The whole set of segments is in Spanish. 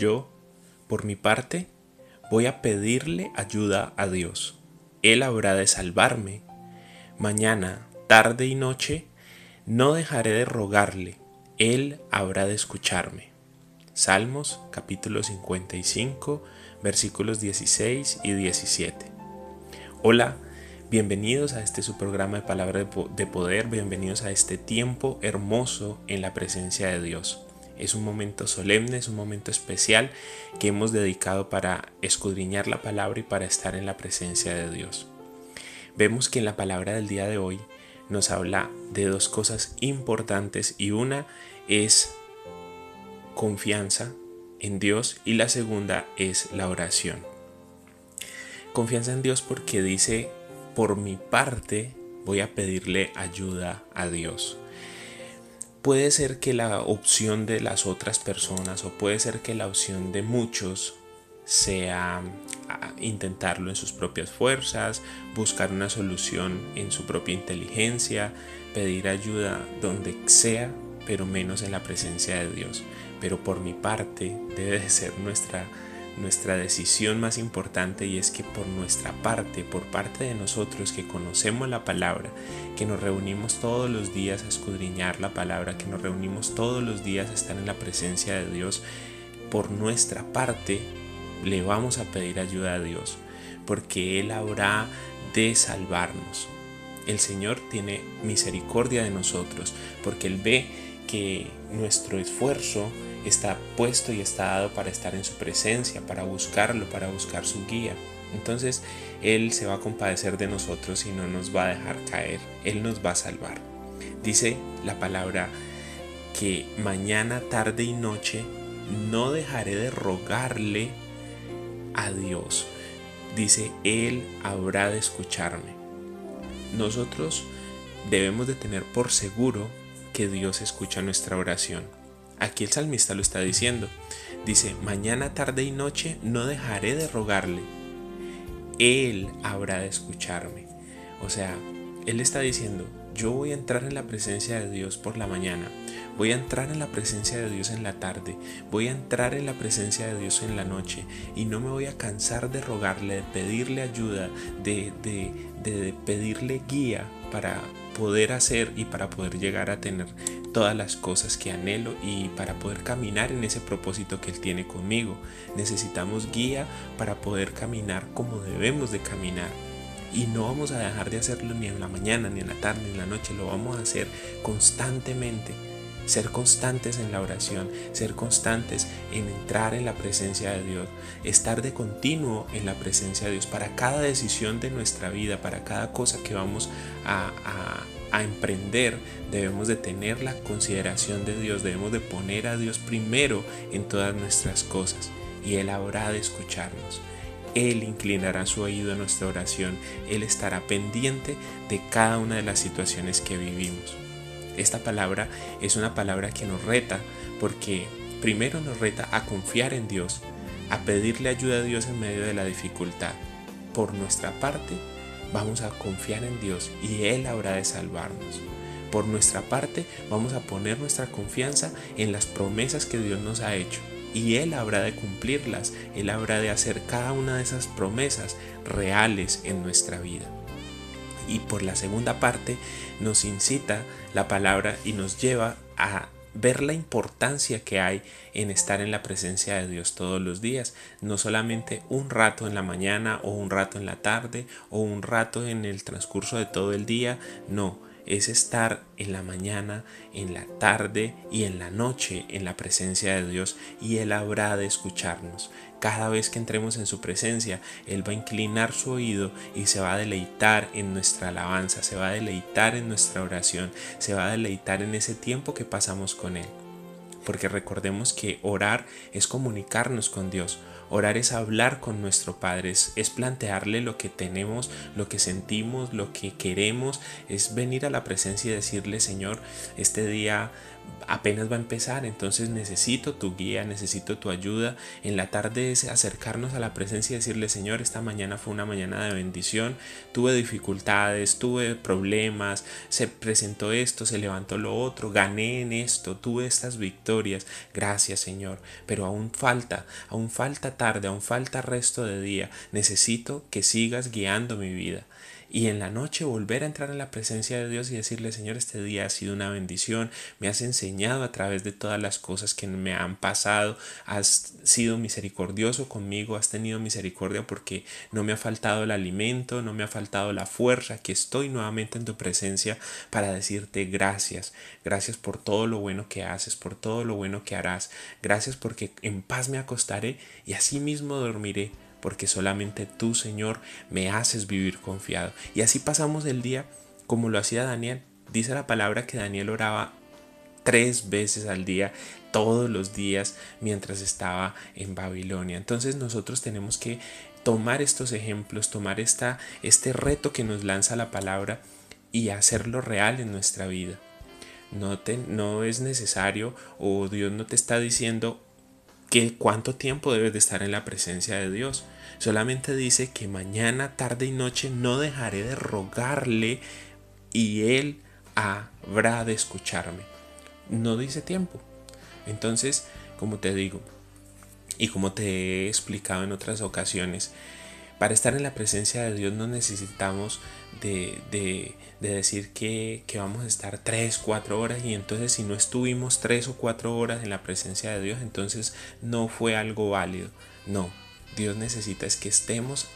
Yo, por mi parte, voy a pedirle ayuda a Dios. Él habrá de salvarme. Mañana, tarde y noche, no dejaré de rogarle. Él habrá de escucharme. Salmos capítulo 55 versículos 16 y 17. Hola, bienvenidos a este su programa de palabra de poder, bienvenidos a este tiempo hermoso en la presencia de Dios. Es un momento solemne, es un momento especial que hemos dedicado para escudriñar la palabra y para estar en la presencia de Dios. Vemos que en la palabra del día de hoy nos habla de dos cosas importantes y una es confianza en Dios y la segunda es la oración. Confianza en Dios porque dice, por mi parte voy a pedirle ayuda a Dios puede ser que la opción de las otras personas o puede ser que la opción de muchos sea ah, intentarlo en sus propias fuerzas, buscar una solución en su propia inteligencia, pedir ayuda donde sea, pero menos en la presencia de Dios. Pero por mi parte debe de ser nuestra nuestra decisión más importante y es que por nuestra parte, por parte de nosotros que conocemos la palabra, que nos reunimos todos los días a escudriñar la palabra, que nos reunimos todos los días a estar en la presencia de Dios, por nuestra parte le vamos a pedir ayuda a Dios, porque Él habrá de salvarnos. El Señor tiene misericordia de nosotros, porque Él ve que nuestro esfuerzo está puesto y está dado para estar en su presencia, para buscarlo, para buscar su guía. Entonces Él se va a compadecer de nosotros y no nos va a dejar caer, Él nos va a salvar. Dice la palabra que mañana, tarde y noche no dejaré de rogarle a Dios. Dice, Él habrá de escucharme. Nosotros debemos de tener por seguro que Dios escucha nuestra oración. Aquí el salmista lo está diciendo. Dice, mañana, tarde y noche no dejaré de rogarle. Él habrá de escucharme. O sea, Él está diciendo, yo voy a entrar en la presencia de Dios por la mañana, voy a entrar en la presencia de Dios en la tarde, voy a entrar en la presencia de Dios en la noche y no me voy a cansar de rogarle, de pedirle ayuda, de, de, de pedirle guía para poder hacer y para poder llegar a tener todas las cosas que anhelo y para poder caminar en ese propósito que Él tiene conmigo. Necesitamos guía para poder caminar como debemos de caminar. Y no vamos a dejar de hacerlo ni en la mañana, ni en la tarde, ni en la noche. Lo vamos a hacer constantemente. Ser constantes en la oración, ser constantes en entrar en la presencia de Dios, estar de continuo en la presencia de Dios para cada decisión de nuestra vida, para cada cosa que vamos a, emprender debemos de tener la consideración de Dios, debemos de poner a Dios primero en todas nuestras cosas y Él habrá de escucharnos. Él inclinará su oído a nuestra oración, Él estará pendiente de cada una de las situaciones que vivimos. Esta palabra es una palabra que nos reta porque primero nos reta a confiar en Dios, a pedirle ayuda a Dios en medio de la dificultad. Por nuestra parte, vamos a confiar en Dios y Él habrá de salvarnos. Por nuestra parte, vamos a poner nuestra confianza en las promesas que Dios nos ha hecho y Él habrá de cumplirlas, Él habrá de hacer cada una de esas promesas reales en nuestra vida. Y por la segunda parte, nos incita la palabra y nos lleva a ver la importancia que hay en estar en la presencia de Dios todos los días, no solamente un rato en la mañana o un rato en la tarde o un rato en el transcurso de todo el día, no, es estar en la mañana, en la tarde y en la noche en la presencia de Dios y Él habrá de escucharnos. Cada vez que entremos en su presencia, Él va a inclinar su oído y se va a deleitar en nuestra alabanza, se va a deleitar en nuestra oración, se va a deleitar en ese tiempo que pasamos con Él. Porque recordemos que orar es comunicarnos con Dios. Orar es hablar con nuestro Padre, es, plantearle lo que tenemos, lo que sentimos, lo que queremos, es venir a la presencia y decirle, Señor, este día apenas va a empezar, entonces necesito tu guía, necesito tu ayuda. En la tarde es acercarnos a la presencia y decirle, Señor, esta mañana fue una mañana de bendición, tuve dificultades, tuve problemas, se presentó esto, se levantó lo otro, gané en esto, tuve estas victorias, gracias Señor, pero aún falta, aún falta tarde, aún falta resto de día, necesito que sigas guiando mi vida y en la noche volver a entrar en la presencia de Dios y decirle, Señor, este día ha sido una bendición, me has enseñado a través de todas las cosas que me han pasado, has sido misericordioso conmigo, has tenido misericordia porque no me ha faltado el alimento, no me ha faltado la fuerza, que estoy nuevamente en tu presencia para decirte gracias, gracias por todo lo bueno que haces, por todo lo bueno que harás, gracias porque en paz me acostaré y así mismo dormiré porque solamente tú, Señor, me haces vivir confiado. Y así pasamos el día como lo hacía Daniel. Dice la palabra que Daniel oraba tres veces al día, todos los días, mientras estaba en Babilonia. Entonces nosotros tenemos que tomar estos ejemplos, tomar esta, este reto que nos lanza la palabra y hacerlo real en nuestra vida. No, te, no es necesario o Dios no te está diciendo que cuánto tiempo debes de estar en la presencia de Dios. Solamente dice que mañana, tarde y noche no dejaré de rogarle y Él habrá de escucharme. No dice tiempo. Entonces, como te digo, y como te he explicado en otras ocasiones, para estar en la presencia de Dios no necesitamos de, de, decir que, que, vamos a estar 3, 4 horas y entonces si no estuvimos 3 o 4 horas en la presencia de Dios, entonces no fue algo válido. No, Dios necesita es que estemos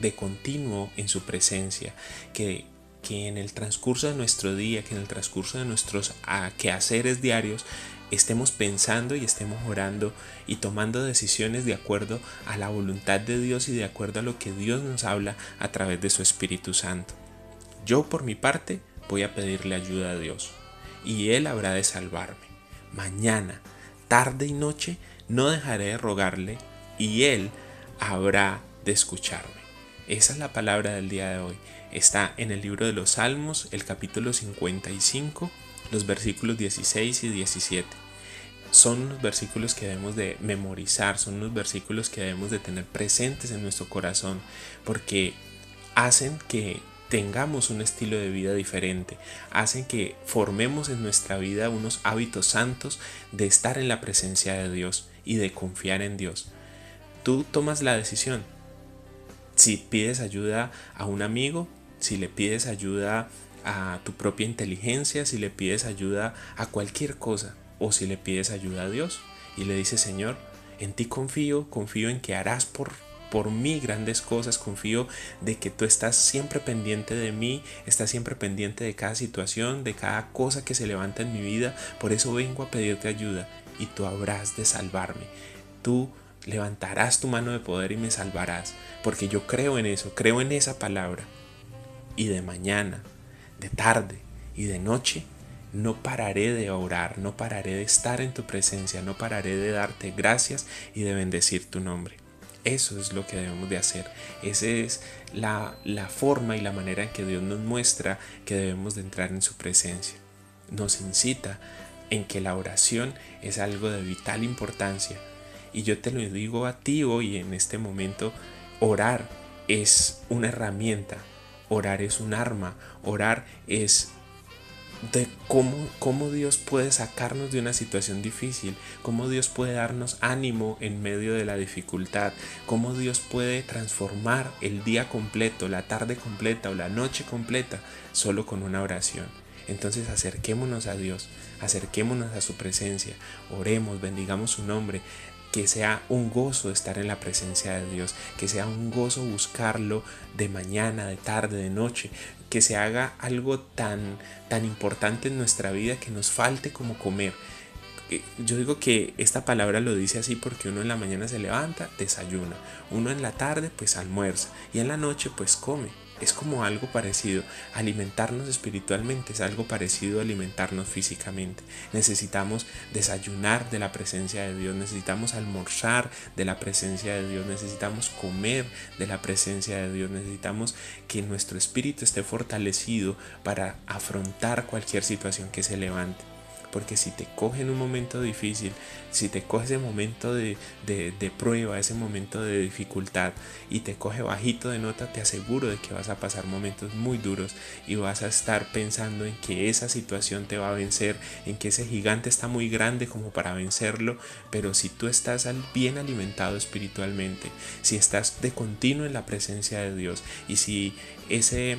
de continuo en su presencia, que, que en el transcurso de nuestro día, que en el transcurso de nuestros quehaceres diarios, estemos pensando y estemos orando y tomando decisiones de acuerdo a la voluntad de Dios y de acuerdo a lo que Dios nos habla a través de su Espíritu Santo. Yo por mi parte voy a pedirle ayuda a Dios y Él habrá de salvarme. Mañana, tarde y noche, no dejaré de rogarle y Él habrá de escucharme. Esa es la palabra del día de hoy. Está en el libro de los Salmos, el capítulo 55 los versículos 16 y 17. Son unos versículos que debemos de memorizar, son unos versículos que debemos de tener presentes en nuestro corazón, porque hacen que tengamos un estilo de vida diferente, hacen que formemos en nuestra vida unos hábitos santos de estar en la presencia de Dios y de confiar en Dios. Tú tomas la decisión. Si pides ayuda a un amigo, si le pides ayuda a tu propia inteligencia, si le pides ayuda a cualquier cosa o si le pides ayuda a Dios y le dices, Señor, en ti confío, confío en que harás por, por mí grandes cosas, confío de que tú estás siempre pendiente de mí, estás siempre pendiente de cada situación, de cada cosa que se levanta en mi vida, por eso vengo a pedirte ayuda y tú habrás de salvarme. Tú levantarás tu mano de poder y me salvarás, porque yo creo en eso, creo en esa palabra. Y de mañana, de tarde y de noche, no pararé de orar, no pararé de estar en tu presencia, no pararé de darte gracias y de bendecir tu nombre. Eso es lo que debemos de hacer. Esa es la, la forma y la manera en que Dios nos muestra que debemos de entrar en su presencia. Nos incita en que la oración es algo de vital importancia. Y yo te lo digo a ti hoy en este momento, orar es una herramienta Orar es un arma, orar es de cómo, cómo, Dios puede sacarnos de una situación difícil, cómo Dios puede darnos ánimo en medio de la dificultad, cómo Dios puede transformar el día completo, la tarde completa o la noche completa solo con una oración. Entonces acerquémonos a Dios, acerquémonos a su presencia, oremos, bendigamos su nombre, que sea un gozo estar en la presencia de Dios, que sea un gozo buscarlo de mañana, de tarde, de noche, que se haga algo tan, tan importante en nuestra vida que nos falte como comer. Eh, yo digo que esta palabra lo dice así porque uno en la mañana se levanta, desayuna, uno en la tarde pues almuerza. Y en la noche pues come es como algo parecido. Alimentarnos espiritualmente es algo parecido a alimentarnos físicamente. Necesitamos desayunar de la presencia de Dios, necesitamos almorzar de la presencia de Dios, necesitamos comer de la presencia de Dios, necesitamos que nuestro espíritu esté fortalecido para afrontar cualquier situación que se levante. Porque si te coge en un momento difícil, si te coge ese momento de, de, prueba, ese momento de dificultad y te coge bajito de nota, te aseguro de que vas a pasar momentos muy duros y vas a estar pensando en que esa situación te va a vencer, en que ese gigante está muy grande como para vencerlo, pero si tú estás bien alimentado espiritualmente, si estás de continuo en la presencia de Dios y si ese,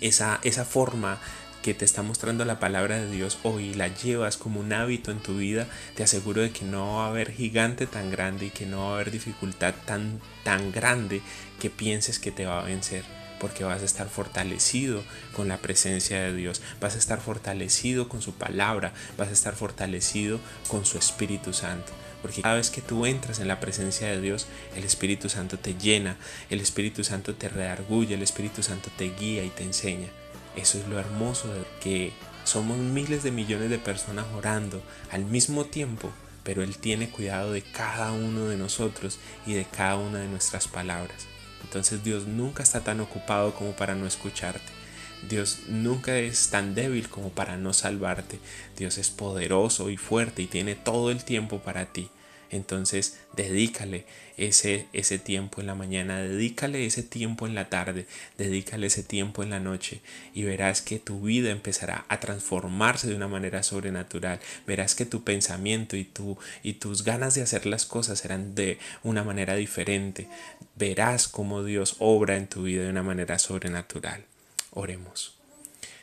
esa, esa forma que te está mostrando la palabra de Dios hoy la llevas como un hábito en tu vida, te aseguro de que no va a haber gigante tan grande y que no va a haber dificultad tan, tan grande que pienses que te va a vencer porque vas a estar fortalecido con la presencia de Dios, vas a estar fortalecido con su palabra, vas a estar fortalecido con su Espíritu Santo. Porque cada vez que tú entras en la presencia de Dios, el Espíritu Santo te llena, el Espíritu Santo te redarguye, el Espíritu Santo te guía y te enseña. Eso es lo hermoso de que somos miles de millones de personas orando al mismo tiempo, pero Él tiene cuidado de cada uno de nosotros y de cada una de nuestras palabras. Entonces Dios nunca está tan ocupado como para no escucharte. Dios nunca es tan débil como para no salvarte. Dios es poderoso y fuerte y tiene todo el tiempo para ti. Entonces, dedícale ese, ese tiempo en la mañana, dedícale ese tiempo en la tarde, dedícale ese tiempo en la noche y verás que tu vida empezará a transformarse de una manera sobrenatural. Verás que tu pensamiento y, tu, y tus ganas de hacer las cosas serán de una manera diferente. Verás cómo Dios obra en tu vida de una manera sobrenatural. Oremos.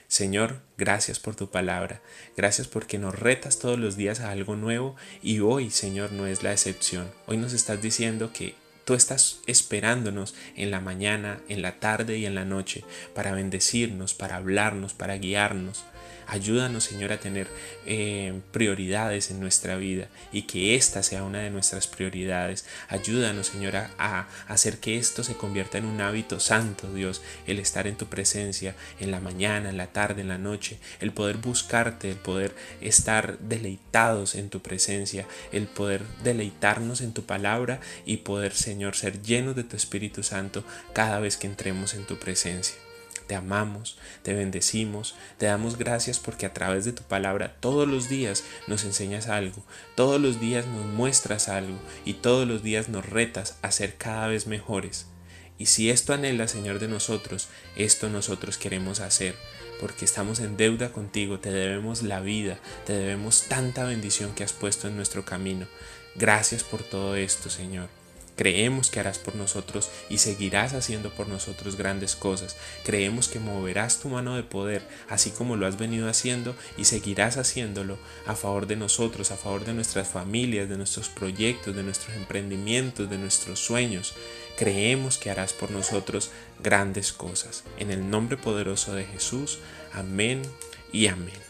Señor, gracias por tu palabra, gracias porque nos retas todos los días a algo nuevo y hoy, Señor, no es la excepción. Hoy nos estás diciendo que tú estás esperándonos en la mañana, en la tarde y en la noche para bendecirnos, para hablarnos, para guiarnos. Ayúdanos, Señor, a tener eh, prioridades en nuestra vida y que esta sea una de nuestras prioridades. Ayúdanos, Señor, a, hacer que esto se convierta en un hábito santo, Dios, el estar en tu presencia en la mañana, en la tarde, en la noche, el poder buscarte, el poder estar deleitados en tu presencia, el poder deleitarnos en tu palabra y poder, Señor, ser llenos de tu Espíritu Santo cada vez que entremos en tu presencia te amamos, te bendecimos, te damos gracias porque a través de tu palabra todos los días nos enseñas algo, todos los días nos muestras algo y todos los días nos retas a ser cada vez mejores. Y si esto anhela, Señor, de nosotros, esto nosotros queremos hacer, porque estamos en deuda contigo, te debemos la vida, te debemos tanta bendición que has puesto en nuestro camino. Gracias por todo esto, Señor. Creemos que harás por nosotros y seguirás haciendo por nosotros grandes cosas. Creemos que moverás tu mano de poder, así como lo has venido haciendo, y seguirás haciéndolo a favor de nosotros, a favor de nuestras familias, de nuestros proyectos, de nuestros emprendimientos, de nuestros sueños. Creemos que harás por nosotros grandes cosas. En el nombre poderoso de Jesús. Amén y amén.